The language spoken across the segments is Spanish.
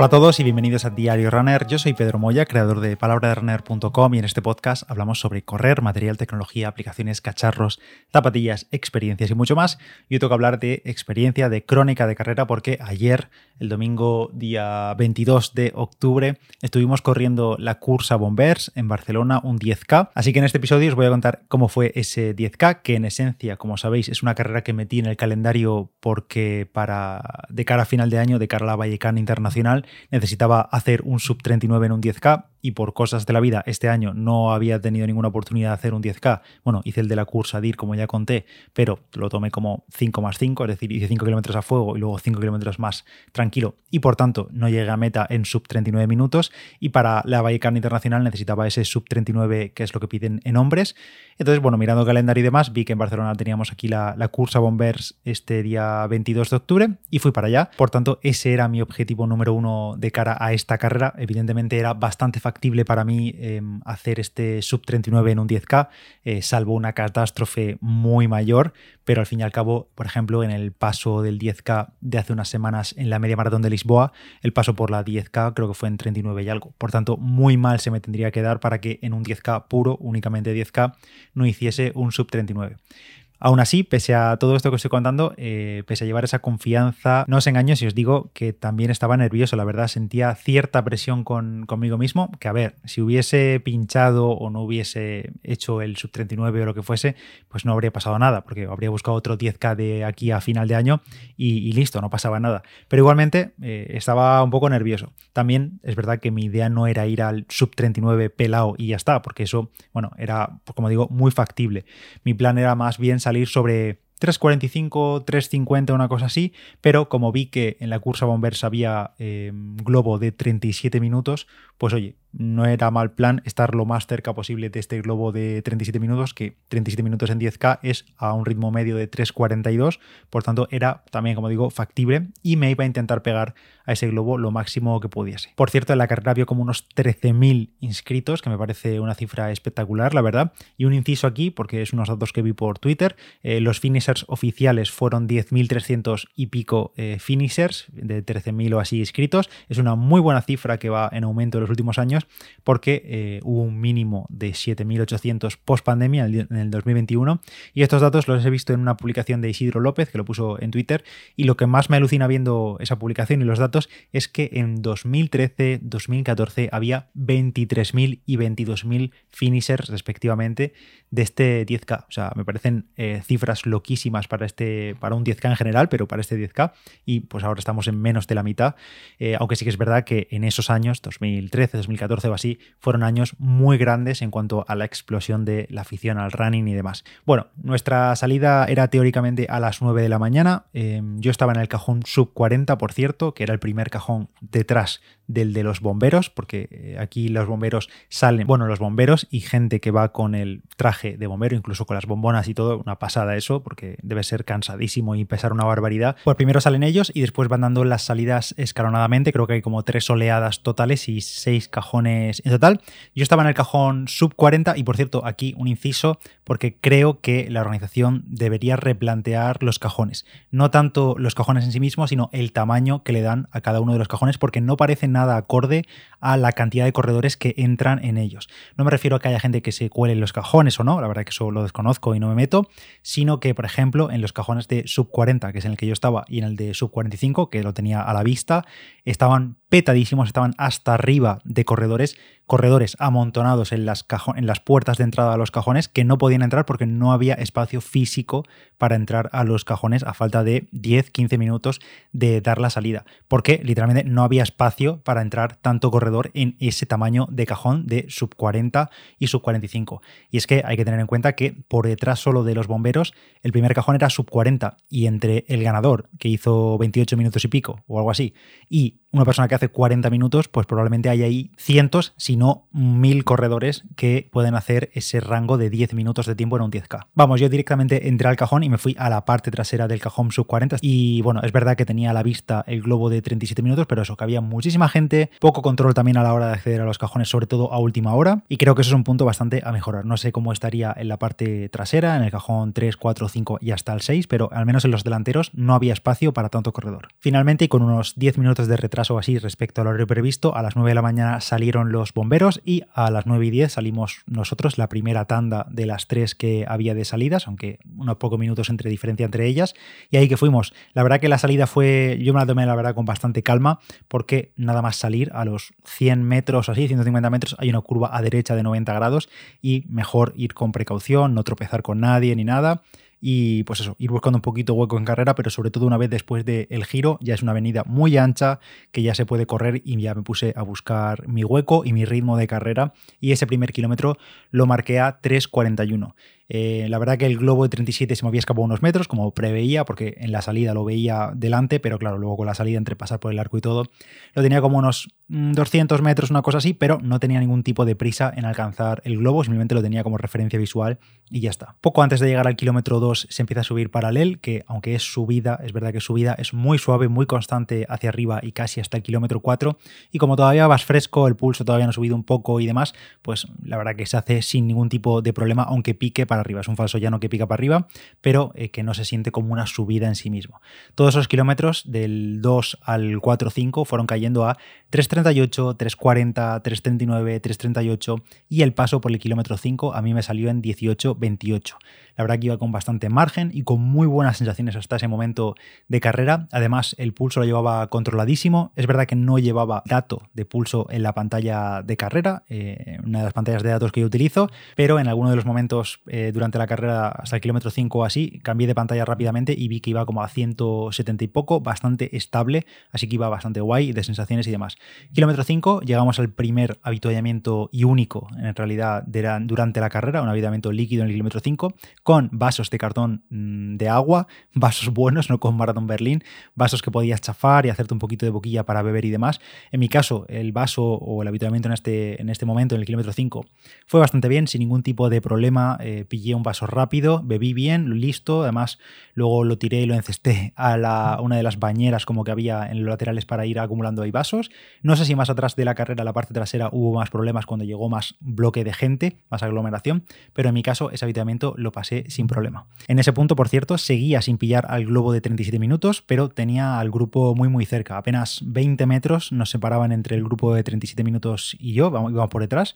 Hola a todos y bienvenidos a Diario Runner. Yo soy Pedro Moya, creador de palabraderunner.com y en este podcast hablamos sobre correr, material, tecnología, aplicaciones, cacharros, zapatillas, experiencias y mucho más. Y hoy toca hablar de experiencia, de crónica de carrera porque ayer, el domingo día 22 de octubre, estuvimos corriendo la Cursa Bombers en Barcelona, un 10K. Así que en este episodio os voy a contar cómo fue ese 10K, que en esencia, como sabéis, es una carrera que metí en el calendario porque para de cara a final de año, de cara a la Vallecana Internacional, necesitaba hacer un sub 39 en un 10K y por cosas de la vida este año no había tenido ninguna oportunidad de hacer un 10K. Bueno, hice el de la cursa DIR como ya conté, pero lo tomé como 5 más 5, es decir, hice 5 kilómetros a fuego y luego 5 kilómetros más tranquilo y por tanto no llegué a meta en sub 39 minutos y para la Vallecana Internacional necesitaba ese sub 39 que es lo que piden en hombres. Entonces, bueno, mirando calendario y demás, vi que en Barcelona teníamos aquí la, la cursa Bombers este día 22 de octubre y fui para allá. Por tanto, ese era mi objetivo número uno de cara a esta carrera. Evidentemente era bastante factible para mí em, hacer este sub 39 en un 10K, eh, salvo una catástrofe muy mayor, pero al fin y al cabo, por ejemplo, en el paso del 10K de hace unas semanas en la media maratón de Lisboa, el paso por la 10K creo que fue en 39 y algo. Por tanto, muy mal se me tendría que dar para que en un 10K puro, únicamente 10K, no hiciese un sub 39. Aún así, pese a todo esto que estoy contando, eh, pese a llevar esa confianza, no os engaño si os digo que también estaba nervioso, la verdad, sentía cierta presión con, conmigo mismo, que a ver, si hubiese pinchado o no hubiese hecho el sub 39 o lo que fuese, pues no habría pasado nada, porque habría buscado otro 10K de aquí a final de año y, listo, no pasaba nada. Pero igualmente eh, estaba un poco nervioso. También es verdad que mi idea no era ir al sub 39 pelado y ya está, porque eso, bueno, era, como digo, muy factible. Mi plan era más bien salir sobre 3.45, 3.50, una cosa así, pero como vi que en la cursa Bombers había eh, globo de 37 minutos, pues oye, no era mal plan estar lo más cerca posible de este globo de 37 minutos, que 37 minutos en 10K es a un ritmo medio de 3.42, por tanto era también, como digo, factible y me iba a intentar pegar a ese globo lo máximo que pudiese. Por cierto, en la carrera había como unos 13.000 inscritos, que me parece una cifra espectacular, la verdad, y un inciso aquí, porque es unos datos que vi por Twitter, eh, los oficiales fueron 10.300 y pico eh, finishers, de 13.000 o así inscritos, es una muy buena cifra que va en aumento en los últimos años, porque eh, hubo un mínimo de 7.800 post pandemia en el 2021 y estos datos los he visto en una publicación de Isidro López que lo puso en Twitter y lo que más me alucina viendo esa publicación y los datos es que en 2013-2014 había 23.000 y 22.000 finishers respectivamente de este 10K. O sea, me parecen eh, cifras loquísimas para, este, para un 10K en general, pero para este 10K y pues ahora estamos en menos de la mitad, eh, aunque sí que es verdad que en esos años, 2013, 2014 o así, fueron años muy grandes en cuanto a la explosión de la afición al running y demás. Bueno, nuestra salida era teóricamente a las 9 de la mañana. Em, yo estaba en el cajón sub 40, por cierto, que era el primer cajón detrás del de los bomberos, porque eh, aquí los bomberos salen, bueno, los bomberos y gente que va con el traje de bombero, incluso con las bombonas y todo, una pasada eso, porque debe ser cansadísimo y pesar una barbaridad. Pues primero salen ellos y después van dando las salidas escalonadamente, creo que hay como tres oleadas totales y seis cajones en total. Yo estaba en el cajón sub 40 y por cierto, aquí un inciso, porque creo que la organización debería replantear los cajones. No tanto los cajones en sí mismos, sino el tamaño que le dan a cada uno de los cajones, porque no parecen nada acorde a la cantidad de corredores que entran en ellos. No me refiero a que haya gente que se cuele en los cajones o no, la verdad que eso lo desconozco y no me meto, sino que, por ejemplo, en los cajones de sub 40, que es en el que yo estaba, y en el de sub 45, que lo tenía a la vista, estaban petadísimos, estaban hasta arriba de corredores, corredores amontonados en las, en las puertas de entrada a los cajones que no podían entrar porque no había espacio físico para entrar a los cajones a falta de 10-15 minutos de dar la salida, porque literalmente no había espacio para entrar tanto corredor en ese tamaño de cajón de sub 40 y sub 45. Y es que hay que tener en cuenta que por detrás solo de los bomberos, el primer cajón era sub 40 y entre el ganador, que hizo 28 minutos y pico o algo así, y una persona que hace 40 minutos, pues probablemente hay ahí cientos, si no mil corredores que pueden hacer ese rango de 10 minutos de tiempo en un 10K. Vamos, yo directamente entré al cajón y me fui a la parte trasera del cajón sub 40 y bueno, es verdad que tenía a la vista el globo de 37 minutos, pero eso, que había muchísima gente, poco control también a la hora de acceder a los cajones, sobre todo a última hora, y creo que eso es un punto bastante a mejorar. No sé cómo estaría en la parte trasera, en el cajón 3, 4, 5 y hasta el 6, pero al menos en los delanteros no había espacio para tanto corredor. Finalmente, y con unos 10 minutos de retraso así respecto al horario previsto, a las 9 de la mañana salieron los bomberos y a las 9 y 10 salimos nosotros, la primera tanda de las tres que había de salidas, aunque unos pocos minutos entre diferencia entre ellas, y ahí que fuimos. La verdad que la salida fue, yo me la tomé la verdad con bastante calma, porque nada más salir a los 100 metros así, 150 metros, hay una curva a derecha de 90 grados y mejor ir con precaución, no tropezar con nadie ni nada y pues eso, ir buscando un poquito hueco en carrera, pero sobre todo una vez después del giro, ya es una avenida muy ancha que ya se puede correr y ya me puse a buscar mi hueco y mi ritmo de carrera y ese primer kilómetro lo marqué a 3.41. Eh, la verdad que el globo de 37 se me había escapado unos metros, como preveía, porque en la salida lo veía delante, pero claro, luego con la salida entre pasar por el arco y todo, lo tenía como unos 200 mm, metros, una cosa así, pero no tenía ningún tipo de prisa en alcanzar el globo, simplemente lo tenía como referencia visual y ya está. Poco antes de llegar al kilómetro 2 se empieza a subir paralel, que aunque es subida, es verdad que subida, es muy suave, muy constante hacia arriba y casi hasta el kilómetro 4, y como todavía vas fresco, el pulso todavía no ha subido un poco y demás, pues la verdad que se hace sin ningún tipo de problema, aunque pique para arriba. Es un falso llano que pica para arriba, pero eh, que no se siente como una subida en sí mismo. Todos esos kilómetros del 2 al 4-5 fueron cayendo a 3.38, 3.40, 3.39, 3.38 y el paso por el kilómetro 5 a mí me salió en 18.28. La verdad que iba con bastante margen y con muy buenas sensaciones hasta ese momento de carrera. Además, el pulso lo llevaba controladísimo. Es verdad que no llevaba dato de pulso en la pantalla de carrera, eh, una de las pantallas de datos que yo utilizo, pero en alguno de los momentos eh, durante la carrera hasta el kilómetro 5 o así, cambié de pantalla rápidamente y vi que iba como a 170 y poco, bastante estable, así que iba bastante guay de sensaciones y demás. Kilómetro 5, llegamos al primer habituallamiento y único en realidad durante la carrera, un habituallamiento líquido en el kilómetro 5 con vasos de cartón mm, de agua, vasos buenos, no con Maratón Berlín, vasos que podías chafar y hacerte un poquito de boquilla para beber y demás. En mi caso, el vaso o el habituamiento en este, en este momento, en el kilómetro 5, fue bastante bien, sin ningún tipo de problema. Eh, pillé un vaso rápido, bebí bien, listo. Además, luego lo tiré y lo encesté a la, una de las bañeras como que había en los laterales para ir acumulando ahí vasos. No sé si más atrás de la carrera, la parte trasera, hubo más problemas cuando llegó más bloque de gente, más aglomeración, pero en mi caso ese habituamiento lo pasé sin problema. En ese punto, por cierto, seguía sin pillar al globo de 37 minutos, pero tenía al grupo muy muy cerca. Apenas 20 metros nos separaban entre el grupo de 37 minutos y yo, íbamos por detrás.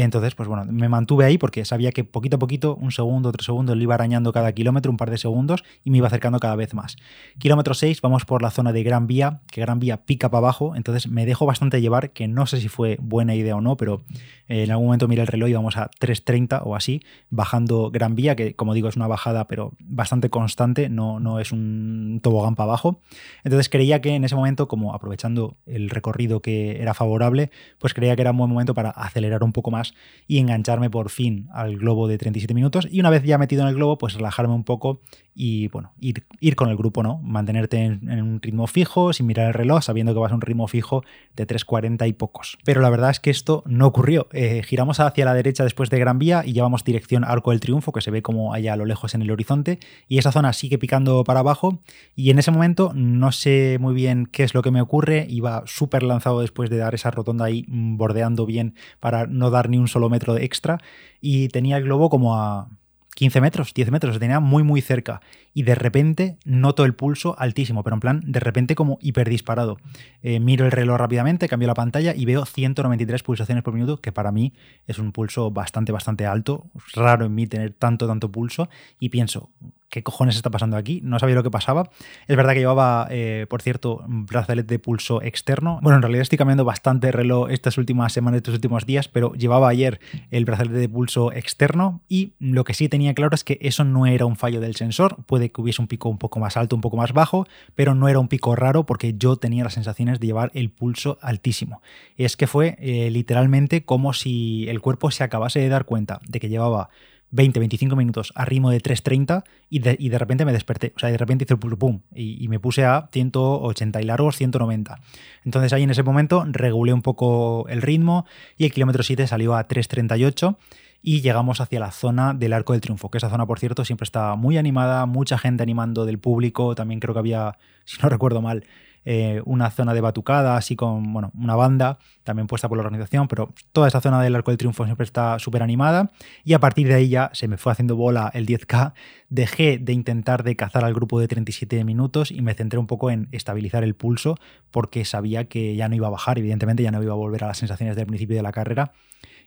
Entonces, pues bueno, me mantuve ahí porque sabía que poquito a poquito, un segundo, otro segundo, le iba arañando cada kilómetro, un par de segundos, y me iba acercando cada vez más. Kilómetro 6, vamos por la zona de Gran Vía, que Gran Vía pica para abajo, entonces me dejo bastante llevar, que no sé si fue buena idea o no, pero en algún momento miré el reloj y vamos a 3.30 o así, bajando Gran Vía, que como digo es una bajada pero bastante constante, no, no es un tobogán para abajo. Entonces creía que en ese momento, como aprovechando el recorrido que era favorable, pues creía que era un buen momento para acelerar un poco más y engancharme por fin al globo de 37 minutos. Y una vez ya metido en el globo, pues relajarme un poco y bueno, ir, ir con el grupo, ¿no? Mantenerte en, un ritmo fijo, sin mirar el reloj, sabiendo que vas a un ritmo fijo de 3.40 y pocos. Pero la verdad es que esto no ocurrió. Eh, giramos hacia la derecha después de Gran Vía y llevamos dirección Arco del Triunfo, que se ve como allá a lo lejos en el horizonte, y esa zona sigue picando para abajo. Y en ese momento no sé muy bien qué es lo que me ocurre. Iba súper lanzado después de dar esa rotonda ahí, bordeando bien para no dar ni un solo metro de extra. Y tenía el globo como a 15 metros, 10 metros, tenía muy muy cerca. Y de repente noto el pulso altísimo, pero en plan, de repente como hiperdisparado. Eh, miro el reloj rápidamente, cambio la pantalla y veo 193 pulsaciones por minuto, que para mí es un pulso bastante, bastante alto. raro en mí tener tanto, tanto pulso. Y pienso, ¿qué cojones está pasando aquí? No sabía lo que pasaba. Es verdad que llevaba, eh, por cierto, un brazalete de pulso externo. Bueno, en realidad estoy cambiando bastante de reloj estas últimas semanas, estos últimos días, pero llevaba ayer el brazalete de pulso externo y lo que sí tenía claro es que eso no era un fallo del sensor. Puede que hubiese un pico un poco más alto, un poco más bajo, pero no era un pico raro porque yo tenía las sensaciones de llevar el pulso altísimo. Es que fue eh, literalmente como si el cuerpo se acabase de dar cuenta de que llevaba 20-25 minutos a ritmo de 3.30 y de, y de repente me desperté. O sea, de repente hice pum, pum y, y, me puse a 180 y largos 190. Entonces ahí en ese momento regulé un poco el ritmo y el kilómetro 7 salió a 3.38 y llegamos hacia la zona del Arco del Triunfo, que esa zona, por cierto, siempre está muy animada, mucha gente animando del público, también creo que había, si no recuerdo mal, eh, una zona de batucada, así con bueno, una banda, también puesta por la organización, pero toda esa zona del Arco del Triunfo siempre está súper animada y a partir de ahí ya se me fue haciendo bola el 10K, dejé de intentar de cazar al grupo de 37 minutos y me centré un poco en estabilizar el pulso porque sabía que ya no iba a bajar, evidentemente ya no iba a volver a las sensaciones del principio de la carrera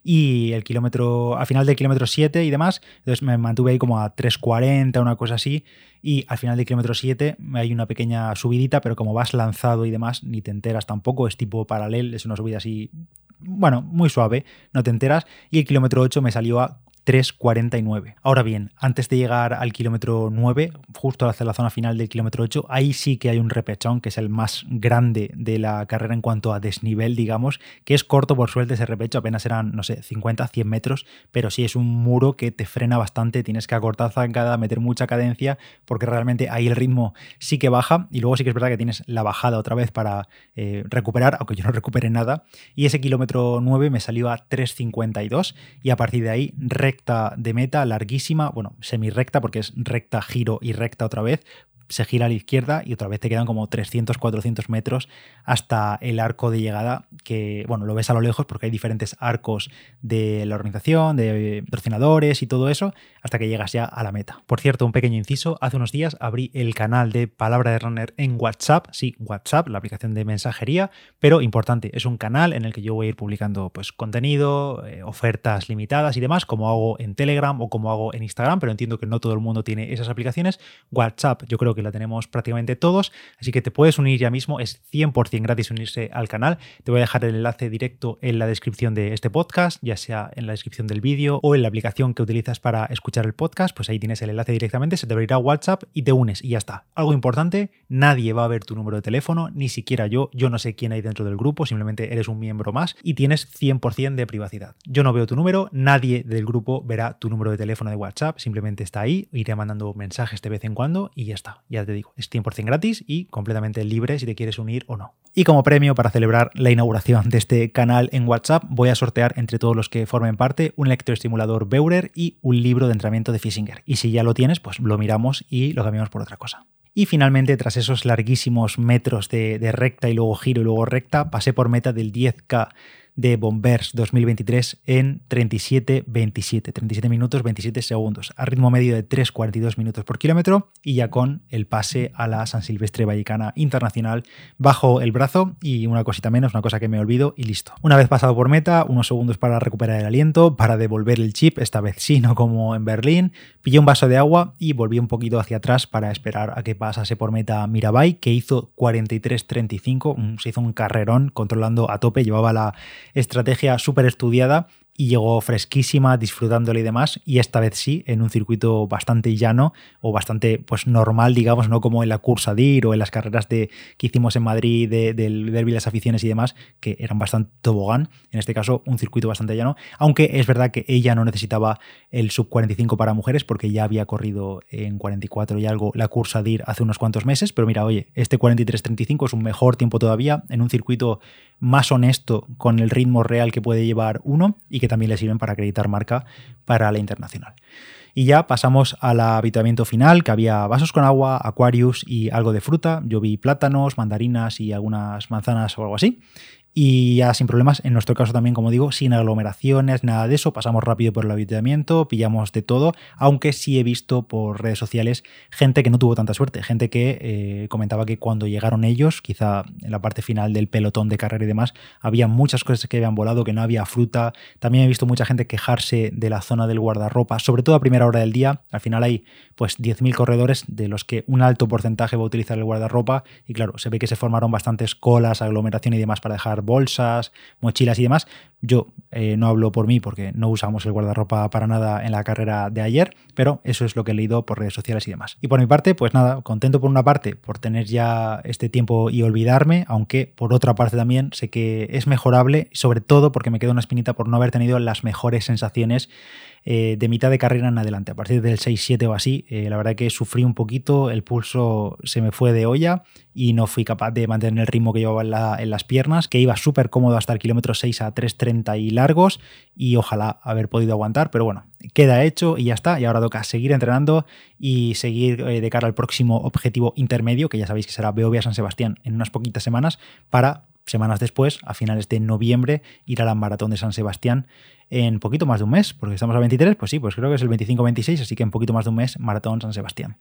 y el kilómetro, al final del kilómetro 7 y demás, entonces me mantuve ahí como a 3.40, una cosa así, y al final del kilómetro 7 hay una pequeña subidita, pero como vas lanzado y demás, ni te enteras tampoco, es tipo paralelo, es una subida así, bueno, muy suave, no te enteras, y el kilómetro 8 me salió a 3.49. Ahora bien, antes de llegar al kilómetro 9, justo hacia la zona final del kilómetro 8, ahí sí que hay un repechón, que es el más grande de la carrera en cuanto a desnivel, digamos, que es corto por suerte ese repecho, apenas eran, no sé, 50, 100 metros, pero sí es un muro que te frena bastante, tienes que acortar zancada, meter mucha cadencia, porque realmente ahí el ritmo sí que baja, y luego sí que es verdad que tienes la bajada otra vez para eh, recuperar, aunque yo no recupere nada, y ese kilómetro 9 me salió a 3.52, y a partir de ahí, recta de meta, larguísima, bueno, semi-recta porque es recta, giro y recta otra vez, se gira a la izquierda y otra vez te quedan como 300, 400 metros hasta el arco de llegada, que bueno, lo ves a lo lejos porque hay diferentes arcos de la organización, de patrocinadores y todo eso, hasta que llegas ya a la meta. Por cierto, un pequeño inciso, hace unos días abrí el canal de Palabra de Runner en WhatsApp, sí, WhatsApp, la aplicación de mensajería, pero importante, es un canal en el que yo voy a ir publicando pues contenido, eh, ofertas limitadas y demás, como hago en Telegram o como hago en Instagram, pero entiendo que no todo el mundo tiene esas aplicaciones. WhatsApp, yo creo que la tenemos prácticamente todos, así que te puedes unir ya mismo, es 100% gratis unirse al canal. Te voy a dejar el enlace directo en la descripción de este podcast, ya sea en la descripción del vídeo o en la aplicación que utilizas para escuchar el podcast, pues ahí tienes el enlace directamente, se te abrirá WhatsApp y te unes y ya está. Algo importante, nadie va a ver tu número de teléfono, ni siquiera yo, yo no sé quién hay dentro del grupo, simplemente eres un miembro más y tienes 100% de privacidad. Yo no veo tu número, nadie del grupo verá tu número de teléfono de WhatsApp, simplemente está ahí, iré mandando mensajes de vez en cuando y ya está ya te digo, es 100% gratis y completamente libre si te quieres unir o no. Y como premio para celebrar la inauguración de este canal en WhatsApp, voy a sortear entre todos los que formen parte un electroestimulador Beurer y un libro de entrenamiento de Fissinger. Y si ya lo tienes, pues lo miramos y lo cambiamos por otra cosa. Y finalmente, tras esos larguísimos metros de, de recta y luego giro y luego recta, pasé por meta del 10K de Bombers 2023 en 37-27, 37 minutos 27 segundos, a ritmo medio de 3,42 minutos por kilómetro y ya con el pase a la San Silvestre Vallecana Internacional bajo el brazo. Y una cosita menos, una cosa que me olvido y listo. Una vez pasado por meta, unos segundos para recuperar el aliento, para devolver el chip, esta vez sí, no como en Berlín, pillé un vaso de agua y volví un poquito hacia atrás para esperar a que pasase por meta Mirabai, que hizo 43-35, se hizo un carrerón controlando a tope, llevaba la estrategia súper estudiada y llegó fresquísima, disfrutándole y demás, y esta vez sí, en un circuito bastante llano o bastante pues normal, digamos, no como en la cursa DIR o en las carreras de, que hicimos en Madrid del Derby las aficiones y demás, que eran bastante tobogán, en este caso un circuito bastante llano, aunque es verdad que ella no necesitaba el sub 45 para mujeres porque ya había corrido en 44 y algo la cursa DIR hace unos cuantos meses, pero mira, oye, este 43-35 es un mejor tiempo todavía en un circuito más honesto con el ritmo real que puede llevar uno y que también le sirven para acreditar marca para la internacional. Y ya pasamos al habituamiento final, que había vasos con agua, Aquarius y algo de fruta. Yo vi plátanos, mandarinas y algunas manzanas o algo así y ya sin problemas. En nuestro caso también, como digo, sin aglomeraciones, nada de eso. Pasamos rápido por el habituamiento, pillamos de todo, aunque sí he visto por redes sociales gente que no tuvo tanta suerte, gente que eh, comentaba que cuando llegaron ellos, quizá en la parte final del pelotón de carrera y demás, había muchas cosas que habían volado, que no había fruta. También he visto mucha gente quejarse de la zona del guardarropa, sobre todo a primera hora del día. Al final hay pues 10.000 corredores de los que un alto porcentaje va a utilizar el guardarropa y claro, se ve que se formaron bastantes colas, aglomeración y demás para dejar bolsas, mochilas y demás. Yo eh, no hablo por mí porque no usamos el guardarropa para nada en la carrera de ayer, pero eso es lo que he leído por redes sociales y demás. Y por mi parte, pues nada, contento por una parte por tener ya este tiempo y olvidarme, aunque por otra parte también sé que es mejorable, sobre todo porque me queda una espinita por no haber tenido las mejores sensaciones eh, de mitad de carrera en adelante. A partir del 6-7 o así, eh, la verdad que sufrí un poquito, el pulso se me fue de olla y no fui capaz de mantener el ritmo que llevaba en, las piernas, que iba súper cómodo hasta el kilómetro 6 a 3.30 y largos y ojalá haber podido aguantar, pero bueno, queda hecho y ya está. Y ahora toca seguir entrenando y seguir eh, de cara al próximo objetivo intermedio, que ya sabéis que será Beovia San Sebastián en unas poquitas semanas, para semanas después, a finales de noviembre, ir a la maratón de San Sebastián en poquito más de un mes, porque estamos a 23, pues sí, pues creo que es el 25-26, así que en poquito más de un mes, Maratón San Sebastián.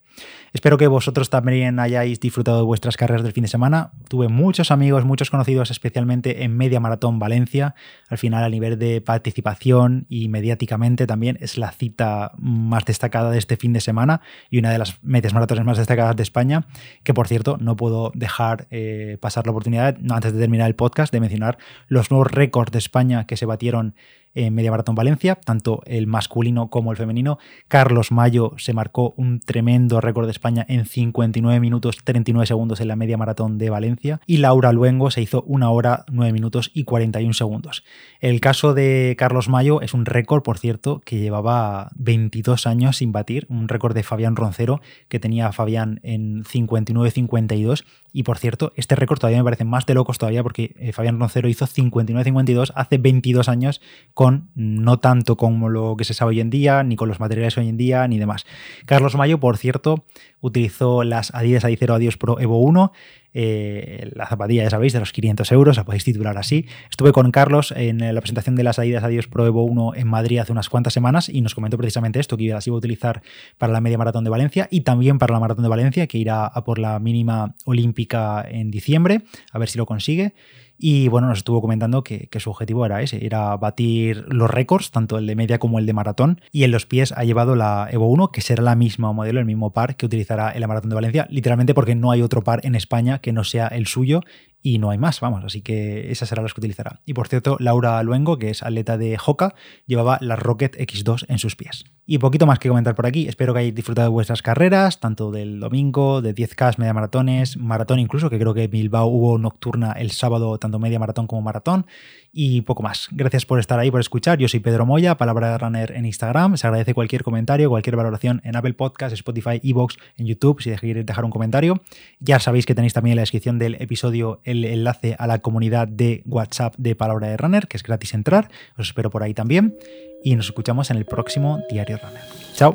Espero que vosotros también hayáis disfrutado de vuestras carreras del fin de semana. Tuve muchos amigos, muchos conocidos, especialmente en Media Maratón Valencia. Al final, a nivel de participación y mediáticamente también es la cita más destacada de este fin de semana y una de las medias maratones más destacadas de España, que por cierto, no puedo dejar eh, pasar la oportunidad, antes de terminar el podcast, de mencionar los nuevos récords de España que se batieron en Media Maratón Valencia, tanto el masculino como el femenino. Carlos Mayo se marcó un tremendo récord de España en 59 minutos 39 segundos en la Media Maratón de Valencia y Laura Luengo se hizo una hora 9 minutos y 41 segundos. El caso de Carlos Mayo es un récord, por cierto, que llevaba 22 años sin batir, un récord de Fabián Roncero que tenía Fabián en 59-52 y por cierto, este récord todavía me parece más de locos todavía porque eh, Fabián Roncero hizo 59-52 hace 22 años con no tanto como lo que se sabe hoy en día, ni con los materiales hoy en día, ni demás. Carlos Mayo, por cierto, utilizó las Adidas Adicero Adios Pro Evo 1 eh, la zapatilla, ya sabéis, de los 500 euros, la podéis titular así. Estuve con Carlos en la presentación de las Adidas Adios Pro Evo 1 en Madrid hace unas cuantas semanas y nos comentó precisamente esto, que las iba a utilizar para la media maratón de Valencia y también para la maratón de Valencia, que irá a por la mínima olímpica en diciembre, a ver si lo consigue. Y bueno, nos estuvo comentando que, su objetivo era ese, era batir los récords, tanto el de media como el de maratón. Y en los pies ha llevado la Evo 1, que será la misma modelo, el mismo par que utilizará en la maratón de Valencia, literalmente porque no hay otro par en España que no sea el suyo y no hay más, vamos, así que esas serán las que utilizará. Y por cierto, Laura Luengo, que es atleta de Hoka, llevaba la Rocket X2 en sus pies. Y poquito más que comentar por aquí, espero que hayáis disfrutado de vuestras carreras, tanto del domingo, de 10K, media maratones, maratón incluso, que creo que Bilbao hubo nocturna el sábado, tanto media maratón como maratón, y poco más. Gracias por estar ahí, por escuchar. Yo soy Pedro Moya, Palabra de Runner en Instagram. Se agradece cualquier comentario, cualquier valoración en Apple Podcasts, Spotify, Evox, en YouTube, si queréis dejar un comentario. Ya sabéis que tenéis también en la descripción del episodio el enlace a la comunidad de WhatsApp de Palabra de Runner, que es gratis entrar. Os espero por ahí también. Y nos escuchamos en el próximo Diario Runner. Chao.